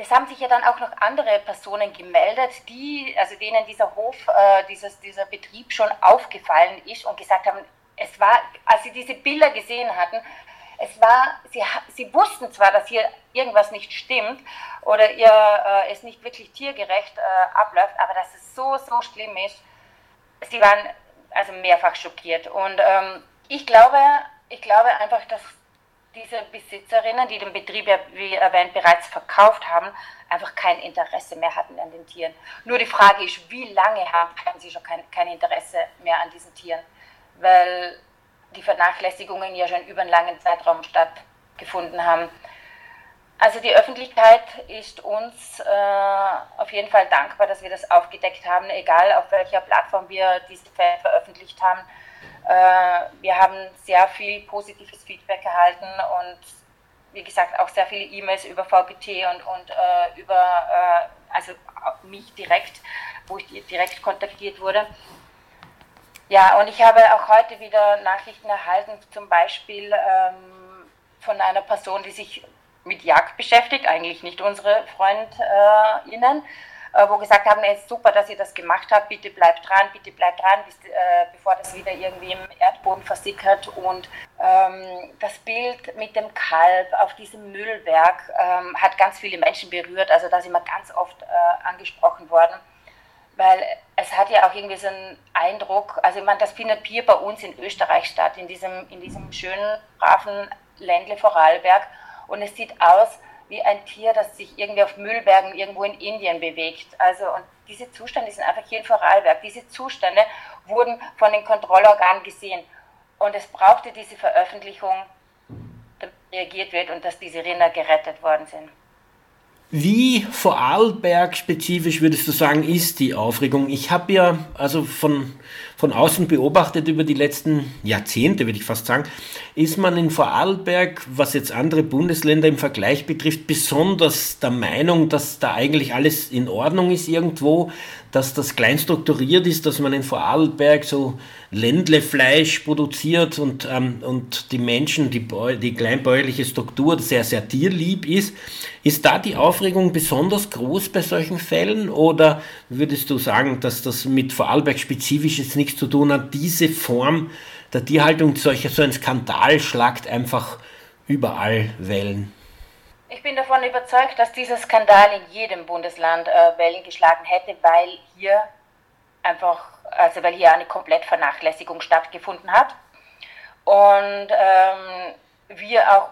es haben sich ja dann auch noch andere Personen gemeldet, die, also denen dieser Hof, äh, dieses, dieser Betrieb schon aufgefallen ist und gesagt haben, es war, als sie diese Bilder gesehen hatten, es war, sie, sie wussten zwar, dass hier irgendwas nicht stimmt oder ihr, äh, es nicht wirklich tiergerecht äh, abläuft, aber dass es so, so schlimm ist, sie waren also mehrfach schockiert. Und ähm, ich glaube, ich glaube einfach, dass diese Besitzerinnen, die den Betrieb, wie erwähnt, bereits verkauft haben, einfach kein Interesse mehr hatten an den Tieren. Nur die Frage ist, wie lange haben sie schon kein, kein Interesse mehr an diesen Tieren? Weil die Vernachlässigungen ja schon über einen langen Zeitraum stattgefunden haben. Also die Öffentlichkeit ist uns äh, auf jeden Fall dankbar, dass wir das aufgedeckt haben, egal auf welcher Plattform wir diese Fälle veröffentlicht haben. Äh, wir haben sehr viel positives Feedback erhalten und wie gesagt auch sehr viele E-Mails über VGT und, und äh, über äh, also mich direkt, wo ich direkt kontaktiert wurde. Ja, und ich habe auch heute wieder Nachrichten erhalten, zum Beispiel ähm, von einer Person, die sich mit Jagd beschäftigt, eigentlich nicht unsere FreundInnen, äh, wo gesagt haben, es ist super, dass ihr das gemacht habt, bitte bleibt dran, bitte bleibt dran, bis, äh, bevor das wieder irgendwie im Erdboden versickert. Und ähm, das Bild mit dem Kalb auf diesem Müllwerk ähm, hat ganz viele Menschen berührt, also da sind wir ganz oft äh, angesprochen worden weil es hat ja auch irgendwie so einen Eindruck, also ich meine, das findet hier bei uns in Österreich statt, in diesem, in diesem schönen, braven Ländle Vorarlberg und es sieht aus wie ein Tier, das sich irgendwie auf Müllbergen irgendwo in Indien bewegt. Also und diese Zustände sind einfach hier in Vorarlberg. Diese Zustände wurden von den Kontrollorganen gesehen und es brauchte diese Veröffentlichung, damit reagiert wird und dass diese Rinder gerettet worden sind. Wie Vorarlberg spezifisch würdest du sagen, ist die Aufregung? Ich habe ja also von, von außen beobachtet über die letzten Jahrzehnte, würde ich fast sagen, ist man in Vorarlberg, was jetzt andere Bundesländer im Vergleich betrifft, besonders der Meinung, dass da eigentlich alles in Ordnung ist irgendwo, dass das klein strukturiert ist, dass man in Vorarlberg so Ländlefleisch produziert und, ähm, und die Menschen, die, die kleinbäuerliche Struktur sehr, sehr tierlieb ist. Ist da die Aufregung besonders groß bei solchen Fällen oder würdest du sagen, dass das mit Vorarlberg spezifisch jetzt nichts zu tun hat? Diese Form der Tierhaltung, solcher, so ein Skandal schlagt einfach überall Wellen. Ich bin davon überzeugt, dass dieser Skandal in jedem Bundesland äh, Wellen geschlagen hätte, weil hier einfach, also weil hier eine Komplettvernachlässigung stattgefunden hat. Und ähm, wir auch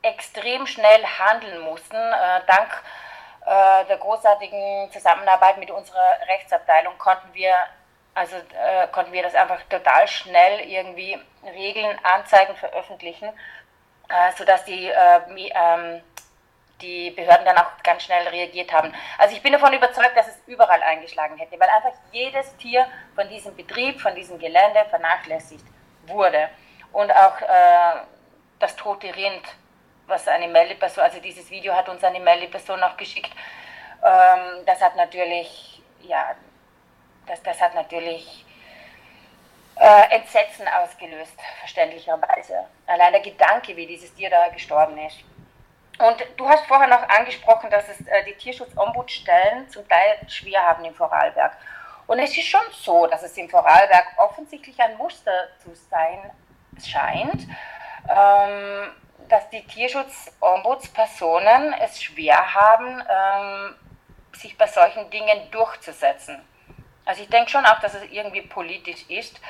extrem schnell handeln mussten, äh, dank äh, der großartigen Zusammenarbeit mit unserer Rechtsabteilung konnten wir also äh, konnten wir das einfach total schnell irgendwie regeln, anzeigen, veröffentlichen, äh, sodass die äh, ähm, die Behörden dann auch ganz schnell reagiert haben. Also ich bin davon überzeugt, dass es überall eingeschlagen hätte, weil einfach jedes Tier von diesem Betrieb, von diesem Gelände vernachlässigt wurde. Und auch äh, das tote Rind, was eine Meldeperson, also dieses Video hat uns eine Meldeperson auch geschickt, ähm, das hat natürlich, ja, das, das hat natürlich äh, Entsetzen ausgelöst, verständlicherweise. Allein der Gedanke, wie dieses Tier da gestorben ist. Und du hast vorher noch angesprochen, dass es äh, die Tierschutzombudsstellen zum Teil schwer haben im Vorarlberg. Und es ist schon so, dass es im Vorarlberg offensichtlich ein Muster zu sein scheint, ähm, dass die Tierschutzombudspersonen es schwer haben, ähm, sich bei solchen Dingen durchzusetzen. Also ich denke schon auch, dass es irgendwie politisch ist,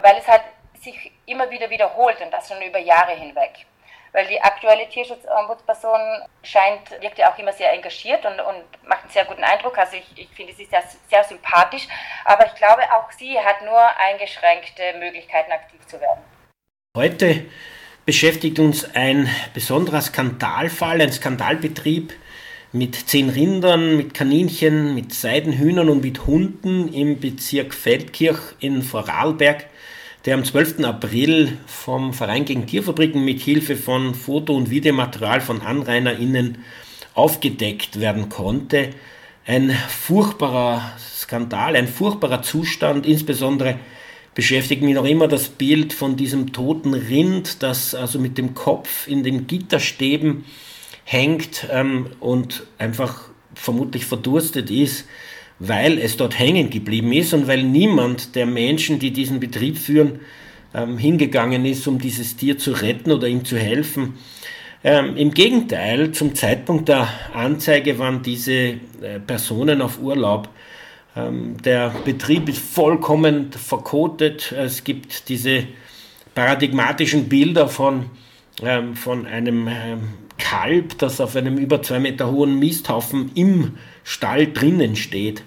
weil es halt sich immer wieder wiederholt und das schon über Jahre hinweg. Weil die aktuelle Tierschutzombudsperson scheint, wirkt ja auch immer sehr engagiert und, und macht einen sehr guten Eindruck. Also ich, ich finde, sie sehr, sehr sympathisch, aber ich glaube, auch sie hat nur eingeschränkte Möglichkeiten, aktiv zu werden. Heute beschäftigt uns ein besonderer Skandalfall, ein Skandalbetrieb mit zehn Rindern, mit Kaninchen, mit Seidenhühnern und mit Hunden im Bezirk Feldkirch in Vorarlberg der am 12. April vom Verein gegen Tierfabriken mit Hilfe von Foto- und Videomaterial von AnrainerInnen aufgedeckt werden konnte. Ein furchtbarer Skandal, ein furchtbarer Zustand, insbesondere beschäftigt mich noch immer das Bild von diesem toten Rind, das also mit dem Kopf in den Gitterstäben hängt ähm, und einfach vermutlich verdurstet ist weil es dort hängen geblieben ist und weil niemand der Menschen, die diesen Betrieb führen, ähm, hingegangen ist, um dieses Tier zu retten oder ihm zu helfen. Ähm, Im Gegenteil, zum Zeitpunkt der Anzeige waren diese äh, Personen auf Urlaub. Ähm, der Betrieb ist vollkommen verkotet. Es gibt diese paradigmatischen Bilder von, von einem Kalb, das auf einem über zwei Meter hohen Misthaufen im Stall drinnen steht.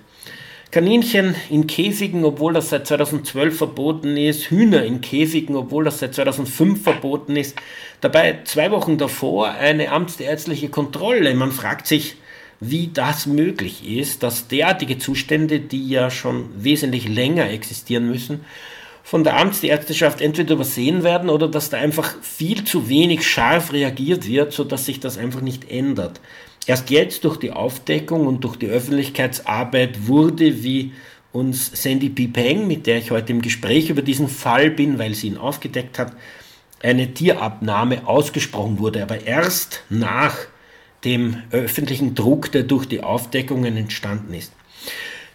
Kaninchen in Käfigen, obwohl das seit 2012 verboten ist, Hühner in Käfigen, obwohl das seit 2005 verboten ist. Dabei zwei Wochen davor eine amtsärztliche Kontrolle. Man fragt sich, wie das möglich ist, dass derartige Zustände, die ja schon wesentlich länger existieren müssen, von der Amtsärzteschaft entweder übersehen werden oder dass da einfach viel zu wenig scharf reagiert wird, sodass sich das einfach nicht ändert. Erst jetzt durch die Aufdeckung und durch die Öffentlichkeitsarbeit wurde, wie uns Sandy P. Peng, mit der ich heute im Gespräch über diesen Fall bin, weil sie ihn aufgedeckt hat, eine Tierabnahme ausgesprochen wurde, aber erst nach dem öffentlichen Druck, der durch die Aufdeckungen entstanden ist.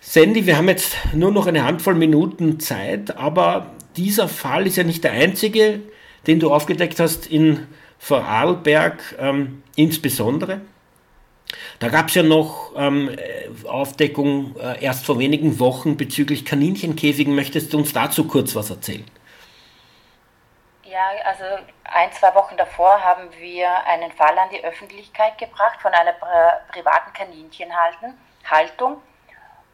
Sandy, wir haben jetzt nur noch eine Handvoll Minuten Zeit, aber dieser Fall ist ja nicht der einzige, den du aufgedeckt hast in Vorarlberg ähm, insbesondere. Da gab es ja noch ähm, Aufdeckung äh, erst vor wenigen Wochen bezüglich Kaninchenkäfigen. Möchtest du uns dazu kurz was erzählen? Ja, also ein, zwei Wochen davor haben wir einen Fall an die Öffentlichkeit gebracht von einer privaten Kaninchenhaltung.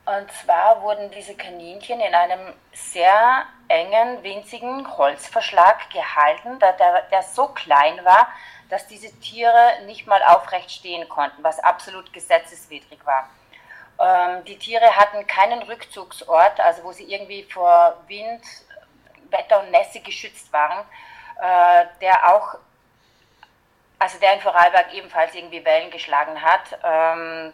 Und zwar wurden diese Kaninchen in einem sehr engen, winzigen Holzverschlag gehalten, der, der, der so klein war, dass diese Tiere nicht mal aufrecht stehen konnten, was absolut gesetzeswidrig war. Ähm, die Tiere hatten keinen Rückzugsort, also wo sie irgendwie vor Wind, Wetter und Nässe geschützt waren, äh, der auch, also der in Vorarlberg ebenfalls irgendwie Wellen geschlagen hat. Ähm,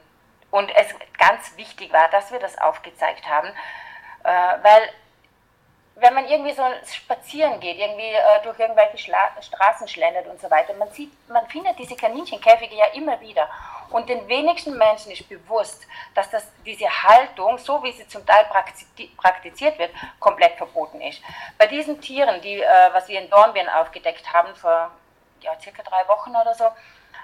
und es ganz wichtig war, dass wir das aufgezeigt haben, äh, weil wenn man irgendwie so spazieren geht, irgendwie äh, durch irgendwelche Schla Straßen schlendert und so weiter, man sieht, man findet diese Kaninchenkäfige ja immer wieder. Und den wenigsten Menschen ist bewusst, dass das, diese Haltung, so wie sie zum Teil praktiziert wird, komplett verboten ist. Bei diesen Tieren, die, äh, was wir in Dornbirn aufgedeckt haben, vor ja, circa drei Wochen oder so,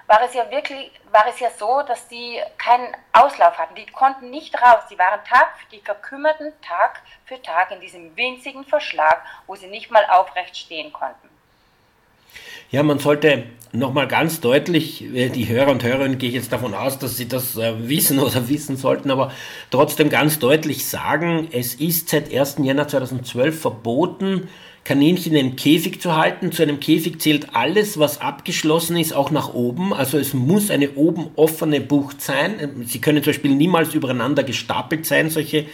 war es ja wirklich, war es ja so, dass die keinen Auslauf hatten. Die konnten nicht raus. Die waren Tag, die verkümmerten Tag für Tag in diesem winzigen Verschlag, wo sie nicht mal aufrecht stehen konnten. Ja, man sollte nochmal ganz deutlich, äh, die Hörer und Hörerinnen gehe ich jetzt davon aus, dass sie das äh, wissen oder wissen sollten, aber trotzdem ganz deutlich sagen, es ist seit 1. Jänner 2012 verboten, Kaninchen im Käfig zu halten. Zu einem Käfig zählt alles, was abgeschlossen ist, auch nach oben. Also es muss eine oben offene Bucht sein. Sie können zum Beispiel niemals übereinander gestapelt sein, solche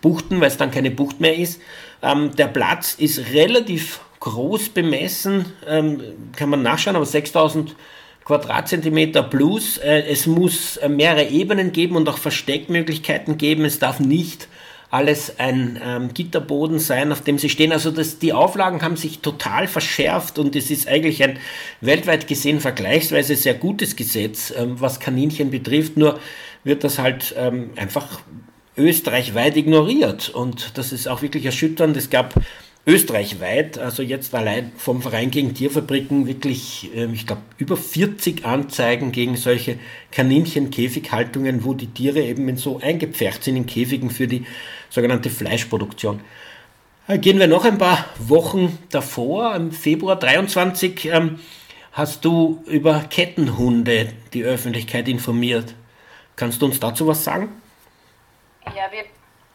Buchten, weil es dann keine Bucht mehr ist. Ähm, der Platz ist relativ groß bemessen, ähm, kann man nachschauen, aber 6000 Quadratzentimeter plus. Äh, es muss mehrere Ebenen geben und auch Versteckmöglichkeiten geben. Es darf nicht alles ein ähm, Gitterboden sein, auf dem sie stehen. Also das, die Auflagen haben sich total verschärft und es ist eigentlich ein weltweit gesehen vergleichsweise sehr gutes Gesetz, ähm, was Kaninchen betrifft. Nur wird das halt ähm, einfach österreichweit ignoriert und das ist auch wirklich erschütternd. Es gab österreichweit, also jetzt allein vom Verein gegen Tierfabriken, wirklich, ähm, ich glaube, über 40 Anzeigen gegen solche Kaninchen-Käfighaltungen, wo die Tiere eben so eingepfercht sind in Käfigen für die sogenannte Fleischproduktion. Äh, gehen wir noch ein paar Wochen davor, im Februar 23, ähm, hast du über Kettenhunde die Öffentlichkeit informiert. Kannst du uns dazu was sagen? Ja, wir,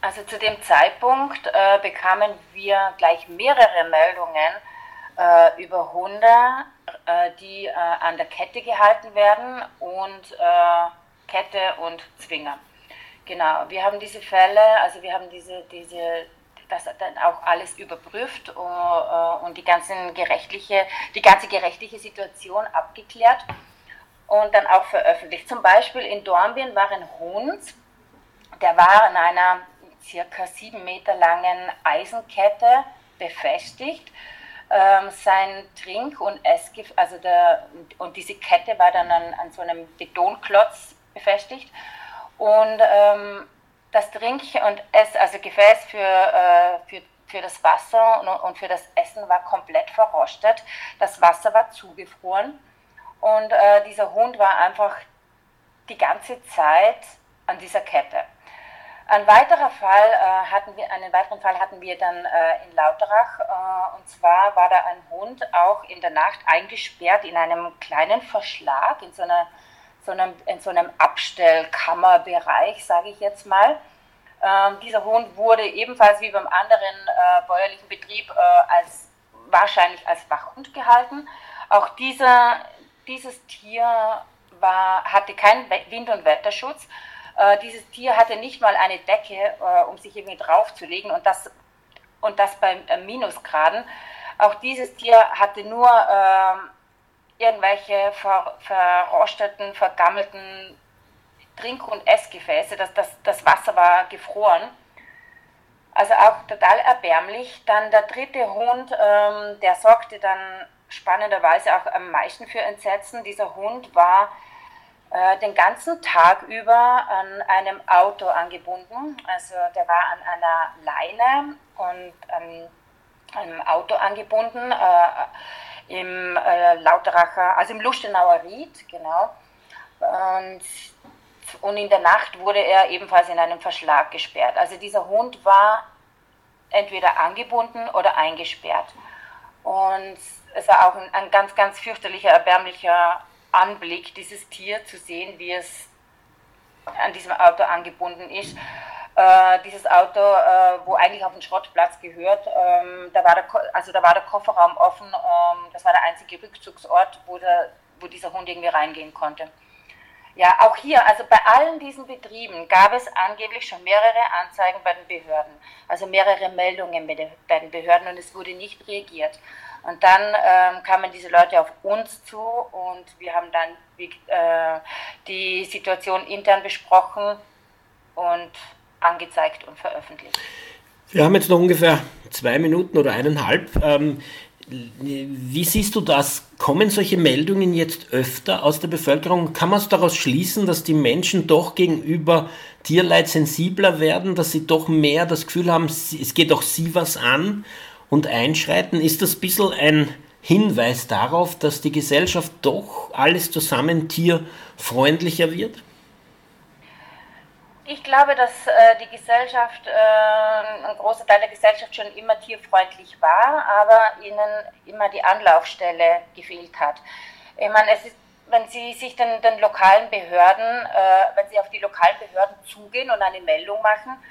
also zu dem Zeitpunkt äh, bekamen wir gleich mehrere Meldungen äh, über Hunde, äh, die äh, an der Kette gehalten werden und äh, Kette und Zwinger. Genau, wir haben diese Fälle, also wir haben diese, diese das dann auch alles überprüft uh, und die, ganzen gerechtliche, die ganze gerechtliche Situation abgeklärt und dann auch veröffentlicht. Zum Beispiel in Dornbirn war ein Hund, der war an einer circa sieben Meter langen Eisenkette befestigt. Ähm, sein Trink- und Essgift, also der, und diese Kette war dann an, an so einem Betonklotz befestigt. Und ähm, das Trink- und Ess, also Gefäß für, äh, für, für das Wasser und, und für das Essen war komplett verrostet. Das Wasser war zugefroren und äh, dieser Hund war einfach die ganze Zeit an dieser Kette. Ein weiterer Fall äh, hatten wir, einen weiteren Fall hatten wir dann äh, in Lauterach. Äh, und zwar war da ein Hund auch in der Nacht eingesperrt in einem kleinen Verschlag, in so einer so einem, in so einem Abstellkammerbereich, sage ich jetzt mal. Ähm, dieser Hund wurde ebenfalls wie beim anderen äh, bäuerlichen Betrieb äh, als, wahrscheinlich als Wachhund gehalten. Auch dieser, dieses Tier war, hatte keinen Wind- und Wetterschutz. Äh, dieses Tier hatte nicht mal eine Decke, äh, um sich irgendwie draufzulegen und das, und das bei äh, Minusgraden. Auch dieses Tier hatte nur ähm, irgendwelche ver, verrosteten, vergammelten Trink- und Essgefäße. Das, das, das Wasser war gefroren. Also auch total erbärmlich. Dann der dritte Hund, ähm, der sorgte dann spannenderweise auch am meisten für Entsetzen. Dieser Hund war äh, den ganzen Tag über an einem Auto angebunden. Also der war an einer Leine und an einem Auto angebunden. Äh, im äh, Lauteracher, also im Lustenauer Ried, genau. Und, und in der Nacht wurde er ebenfalls in einem Verschlag gesperrt. Also dieser Hund war entweder angebunden oder eingesperrt. Und es war auch ein, ein ganz, ganz fürchterlicher, erbärmlicher Anblick, dieses Tier zu sehen, wie es an diesem Auto angebunden ist äh, dieses Auto, äh, wo eigentlich auf den Schrottplatz gehört, ähm, da, war der, also da war der Kofferraum offen, ähm, das war der einzige Rückzugsort, wo, der, wo dieser Hund irgendwie reingehen konnte. Ja, auch hier, also bei allen diesen Betrieben gab es angeblich schon mehrere Anzeigen bei den Behörden, also mehrere Meldungen bei den Behörden und es wurde nicht reagiert. Und dann ähm, kamen diese Leute auf uns zu und wir haben dann äh, die Situation intern besprochen und angezeigt und veröffentlicht. Wir haben jetzt noch ungefähr zwei Minuten oder eineinhalb. Ähm, wie siehst du das? Kommen solche Meldungen jetzt öfter aus der Bevölkerung? Kann man es daraus schließen, dass die Menschen doch gegenüber Tierleid sensibler werden, dass sie doch mehr das Gefühl haben, es geht auch sie was an und einschreiten? Ist das ein bisschen ein Hinweis darauf, dass die Gesellschaft doch alles zusammen tierfreundlicher wird? Ich glaube, dass äh, die Gesellschaft, äh, ein großer Teil der Gesellschaft schon immer tierfreundlich war, aber ihnen immer die Anlaufstelle gefehlt hat. Ich meine, es ist, wenn Sie sich den, den lokalen Behörden, äh, wenn Sie auf die lokalen Behörden zugehen und eine Meldung machen,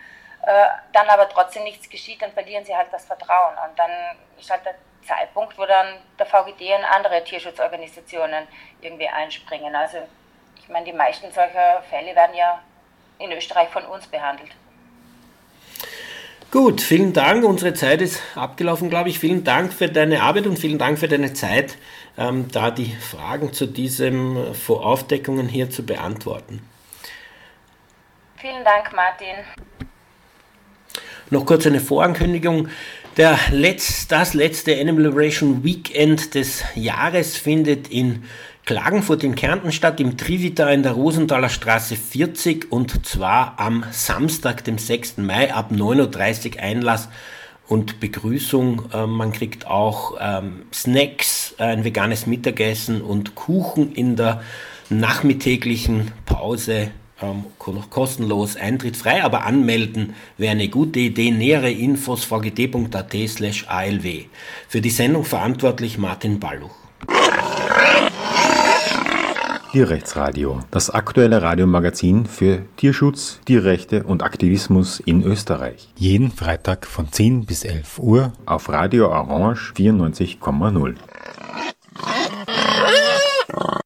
dann aber trotzdem nichts geschieht, dann verlieren Sie halt das Vertrauen. Und dann ist halt der Zeitpunkt, wo dann der VGD und andere Tierschutzorganisationen irgendwie einspringen. Also ich meine, die meisten solcher Fälle werden ja in Österreich von uns behandelt. Gut, vielen Dank. Unsere Zeit ist abgelaufen, glaube ich. Vielen Dank für deine Arbeit und vielen Dank für deine Zeit, ähm, da die Fragen zu diesen Voraufdeckungen hier zu beantworten. Vielen Dank, Martin. Noch kurz eine Vorankündigung. Der Letz-, das letzte Animal Liberation Weekend des Jahres findet in Klagenfurt in Kärnten statt, im Trivita in der Rosenthaler Straße 40 und zwar am Samstag, dem 6. Mai ab 9.30 Uhr Einlass und Begrüßung. Ähm, man kriegt auch ähm, Snacks, ein veganes Mittagessen und Kuchen in der nachmittäglichen Pause. Ähm, noch kostenlos, eintrittsfrei, aber anmelden wäre eine gute Idee. Nähere Infos vgt.at slash alw. Für die Sendung verantwortlich Martin Balluch. Tierrechtsradio, das aktuelle Radiomagazin für Tierschutz, Tierrechte und Aktivismus in Österreich. Jeden Freitag von 10 bis 11 Uhr auf Radio Orange 94,0.